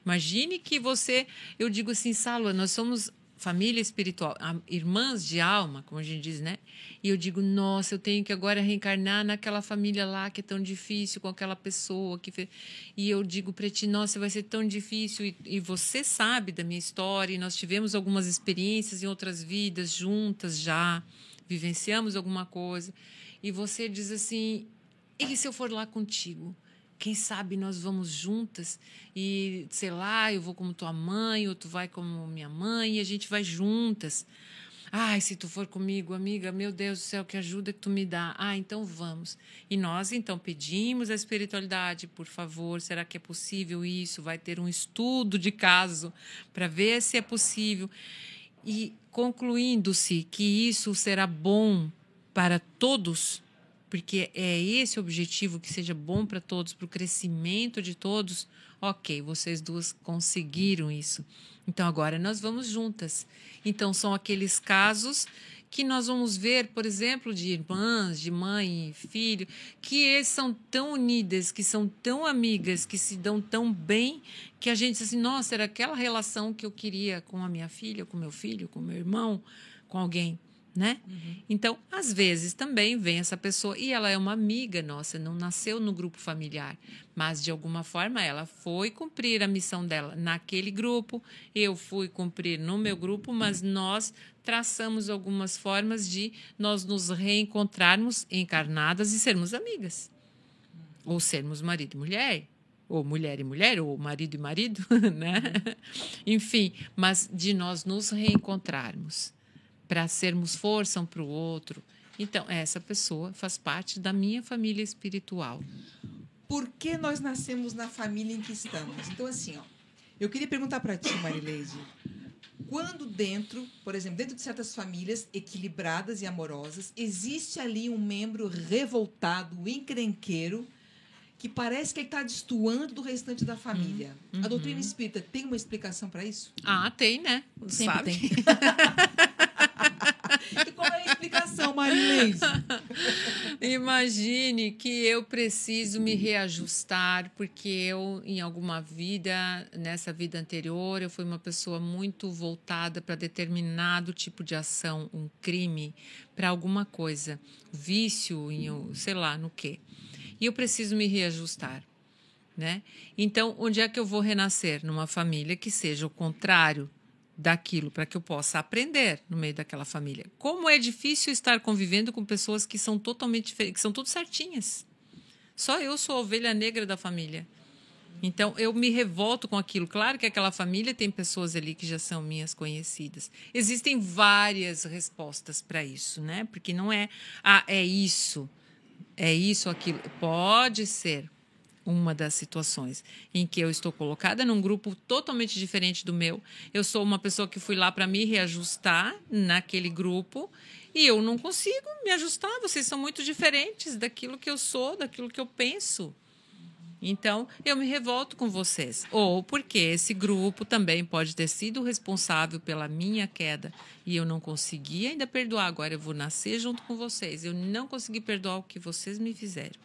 Imagine que você, eu digo assim, Salva, nós somos família espiritual, irmãs de alma, como a gente diz, né? E eu digo, nossa, eu tenho que agora reencarnar naquela família lá que é tão difícil, com aquela pessoa que fez. E eu digo para ti, nossa, vai ser tão difícil. E, e, você sabe da minha história, e nós tivemos algumas experiências em outras vidas juntas já, vivenciamos alguma coisa. E você diz assim, e se eu for lá contigo? Quem sabe nós vamos juntas e, sei lá, eu vou como tua mãe, ou tu vai como minha mãe, e a gente vai juntas. Ai, se tu for comigo, amiga, meu Deus do céu, que ajuda que tu me dá. Ah, então vamos. E nós, então, pedimos a espiritualidade, por favor, será que é possível isso? Vai ter um estudo de caso para ver se é possível. E concluindo-se que isso será bom para todos, porque é esse objetivo, que seja bom para todos, para o crescimento de todos, ok, vocês duas conseguiram isso. Então agora nós vamos juntas. Então são aqueles casos que nós vamos ver, por exemplo, de irmãs, de mãe e filho, que são tão unidas, que são tão amigas, que se dão tão bem, que a gente diz assim, nossa, era aquela relação que eu queria com a minha filha, com meu filho, com meu irmão, com alguém né? Uhum. Então, às vezes também vem essa pessoa e ela é uma amiga nossa, não nasceu no grupo familiar, mas de alguma forma ela foi cumprir a missão dela naquele grupo, eu fui cumprir no meu grupo, mas nós traçamos algumas formas de nós nos reencontrarmos encarnadas e sermos amigas. Ou sermos marido e mulher, ou mulher e mulher, ou marido e marido, <laughs> né? Uhum. Enfim, mas de nós nos reencontrarmos para sermos força um para o outro. Então, essa pessoa faz parte da minha família espiritual. Por que nós nascemos na família em que estamos? Então, assim, ó, eu queria perguntar para ti, Marileide, quando dentro, por exemplo, dentro de certas famílias equilibradas e amorosas, existe ali um membro revoltado, encrenqueiro, que parece que ele está destoando do restante da família. Uhum. A doutrina espírita tem uma explicação para isso? Ah, tem, né? Sempre Sabe? tem. <laughs> Marilene? <laughs> Imagine que eu preciso me reajustar, porque eu, em alguma vida, nessa vida anterior, eu fui uma pessoa muito voltada para determinado tipo de ação, um crime, para alguma coisa, vício, em, sei lá, no quê. E eu preciso me reajustar. Né? Então, onde é que eu vou renascer? Numa família que seja o contrário daquilo para que eu possa aprender no meio daquela família. Como é difícil estar convivendo com pessoas que são totalmente diferentes, que são tudo certinhas. Só eu sou a ovelha negra da família. Então eu me revolto com aquilo. Claro que aquela família tem pessoas ali que já são minhas conhecidas. Existem várias respostas para isso, né? Porque não é ah, é isso, é isso aquilo. Pode ser, uma das situações em que eu estou colocada num grupo totalmente diferente do meu. Eu sou uma pessoa que fui lá para me reajustar naquele grupo e eu não consigo me ajustar. Vocês são muito diferentes daquilo que eu sou, daquilo que eu penso. Então, eu me revolto com vocês. Ou porque esse grupo também pode ter sido responsável pela minha queda e eu não consegui ainda perdoar. Agora eu vou nascer junto com vocês. Eu não consegui perdoar o que vocês me fizeram.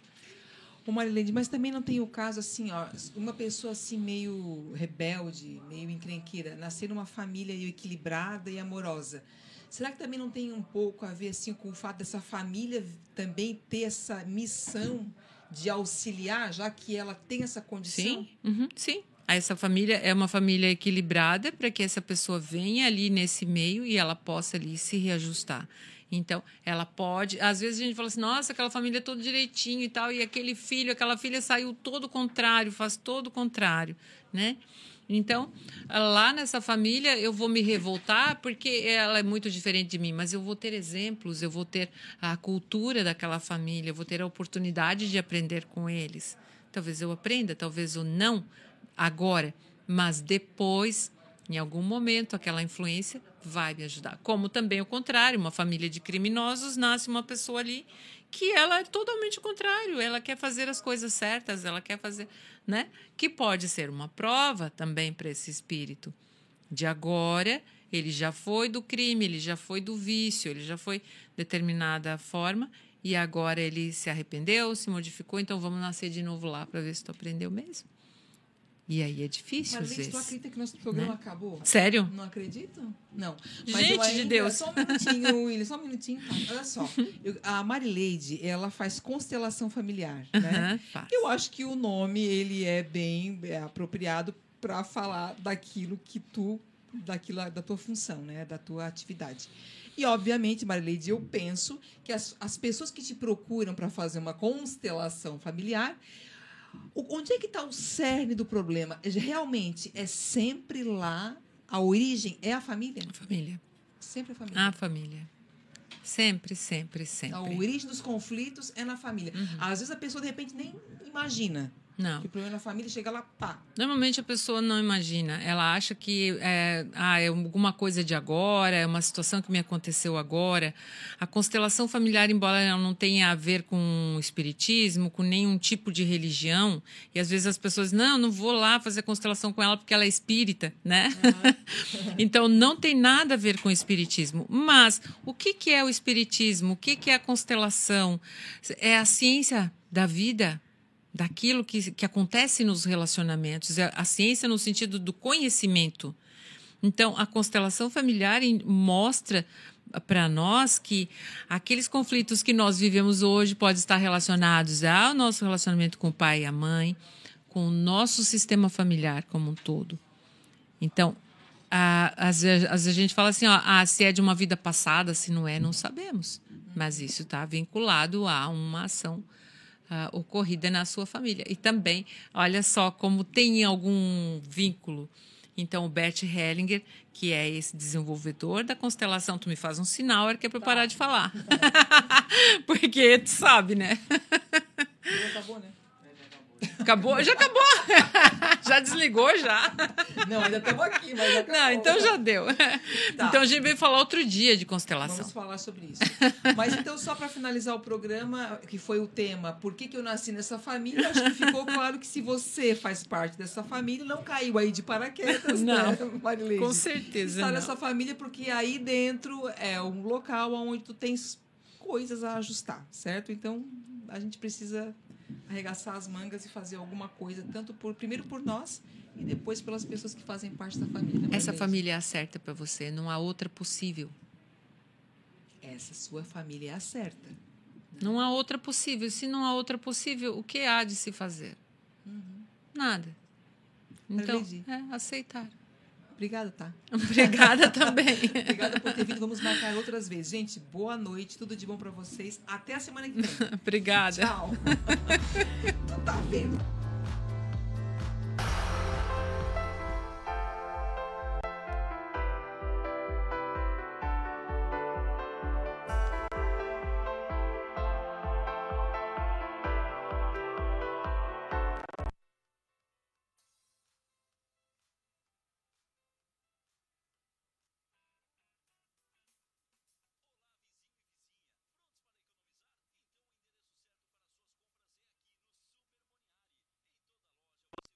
Ô Marilene, mas também não tem o caso assim, ó, uma pessoa assim meio rebelde, meio encrenqueira, nascer numa família equilibrada e amorosa. Será que também não tem um pouco a ver assim com o fato dessa família também ter essa missão de auxiliar, já que ela tem essa condição? Sim, uhum, sim. Essa família é uma família equilibrada para que essa pessoa venha ali nesse meio e ela possa ali se reajustar. Então, ela pode. Às vezes a gente fala assim, nossa, aquela família é todo direitinho e tal, e aquele filho, aquela filha saiu todo o contrário, faz todo o contrário, né? Então, lá nessa família, eu vou me revoltar porque ela é muito diferente de mim, mas eu vou ter exemplos, eu vou ter a cultura daquela família, eu vou ter a oportunidade de aprender com eles. Talvez eu aprenda, talvez eu não agora, mas depois em algum momento, aquela influência vai me ajudar. Como também o contrário, uma família de criminosos nasce uma pessoa ali que ela é totalmente o contrário, ela quer fazer as coisas certas, ela quer fazer, né? Que pode ser uma prova também para esse espírito. De agora, ele já foi do crime, ele já foi do vício, ele já foi determinada forma e agora ele se arrependeu, se modificou, então vamos nascer de novo lá para ver se tu aprendeu mesmo. E aí é difícil, às vezes. tu acredita que nosso programa né? acabou? Sério? Não acredito? Não. Mas Gente ainda, de Deus. Só um minutinho, William, só um minutinho. Tá? Olha só. <laughs> Eu, a Marileide, ela faz constelação familiar, né? Uhum, eu acho que o nome, ele é bem é, apropriado para falar daquilo que tu, daquilo, da tua função, né? Da tua atividade. E, obviamente, Marileide, eu penso que as, as pessoas que te procuram para fazer uma constelação familiar Onde é que está o cerne do problema? Realmente é sempre lá, a origem é a família? A família. Sempre a família. A família. Sempre, sempre, sempre. A origem dos conflitos é na família. Uhum. Às vezes a pessoa, de repente, nem imagina. Não. Que o problema na família chega lá, pá. Normalmente a pessoa não imagina. Ela acha que é, ah, é alguma coisa de agora, é uma situação que me aconteceu agora. A constelação familiar, embora ela não tenha a ver com espiritismo, com nenhum tipo de religião, e às vezes as pessoas, não, não vou lá fazer constelação com ela porque ela é espírita, né? Uhum. <laughs> então não tem nada a ver com espiritismo. Mas o que, que é o espiritismo? O que, que é a constelação? É a ciência da vida daquilo que, que acontece nos relacionamentos, é a ciência no sentido do conhecimento. Então, a constelação familiar mostra para nós que aqueles conflitos que nós vivemos hoje podem estar relacionados ao nosso relacionamento com o pai e a mãe, com o nosso sistema familiar como um todo. Então, às, vezes, a gente fala assim, ó, ah, se é de uma vida passada, se não é, não sabemos. Mas isso está vinculado a uma ação uh, ocorrida na sua família. E também, olha só como tem algum vínculo. Então, o Bert Hellinger, que é esse desenvolvedor da constelação, tu me faz um sinal, era que é para tá. parar de falar. Tá. <laughs> Porque tu sabe, né? acabou, né? Acabou? Já acabou. <laughs> já desligou, já. Não, ainda estamos aqui, mas já acabou. Não, então já deu. Tá. Então a gente veio falar outro dia de constelação. Vamos falar sobre isso. Mas então, só para finalizar o programa, que foi o tema Por que, que eu nasci nessa família, acho que ficou claro que se você faz parte dessa família, não caiu aí de paraquedas, não, né, Marilene? Com certeza. Está nessa família porque aí dentro é um local onde tu tens coisas a ajustar, certo? Então, a gente precisa arregaçar as mangas e fazer alguma coisa, tanto por primeiro por nós e depois pelas pessoas que fazem parte da família. Essa família é a certa para você, não há outra possível. Essa sua família é a certa. Não há outra possível. Se não há outra possível, o que há de se fazer? Uhum. Nada. Então, é aceitar. Obrigada, tá? <laughs> <laughs> Obrigada também. Obrigada por ter vindo. Vamos marcar outras vezes. Gente, boa noite. Tudo de bom para vocês. Até a semana que vem. <laughs> Obrigada. Tchau. tu tá vendo?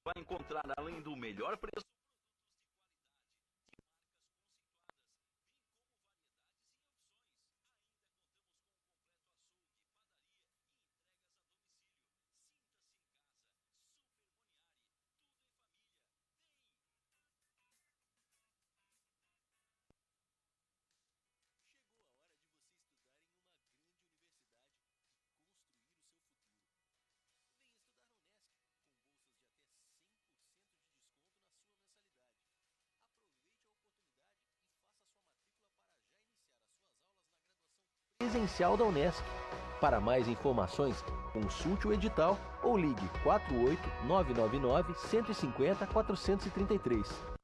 Vai encontrar além do melhor preço presencial da Unesc. Para mais informações, consulte o edital ou ligue 48 999 150 433.